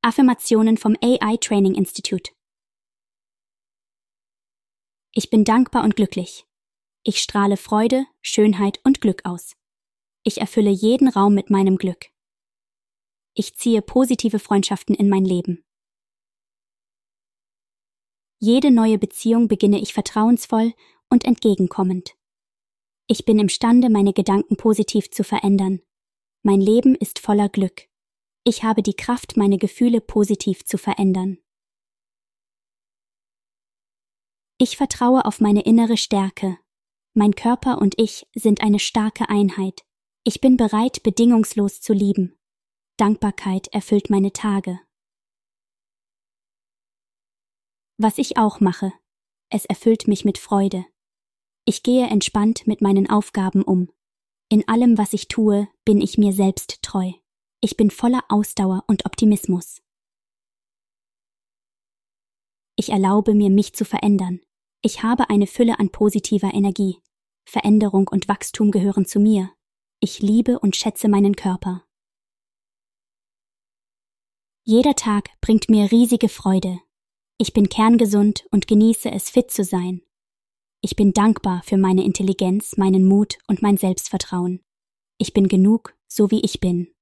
Affirmationen vom AI Training Institute. Ich bin dankbar und glücklich. Ich strahle Freude, Schönheit und Glück aus. Ich erfülle jeden Raum mit meinem Glück. Ich ziehe positive Freundschaften in mein Leben. Jede neue Beziehung beginne ich vertrauensvoll und entgegenkommend. Ich bin imstande, meine Gedanken positiv zu verändern. Mein Leben ist voller Glück. Ich habe die Kraft, meine Gefühle positiv zu verändern. Ich vertraue auf meine innere Stärke. Mein Körper und ich sind eine starke Einheit. Ich bin bereit, bedingungslos zu lieben. Dankbarkeit erfüllt meine Tage. Was ich auch mache, es erfüllt mich mit Freude. Ich gehe entspannt mit meinen Aufgaben um. In allem, was ich tue, bin ich mir selbst treu. Ich bin voller Ausdauer und Optimismus. Ich erlaube mir, mich zu verändern. Ich habe eine Fülle an positiver Energie. Veränderung und Wachstum gehören zu mir. Ich liebe und schätze meinen Körper. Jeder Tag bringt mir riesige Freude. Ich bin kerngesund und genieße es, fit zu sein. Ich bin dankbar für meine Intelligenz, meinen Mut und mein Selbstvertrauen. Ich bin genug, so wie ich bin.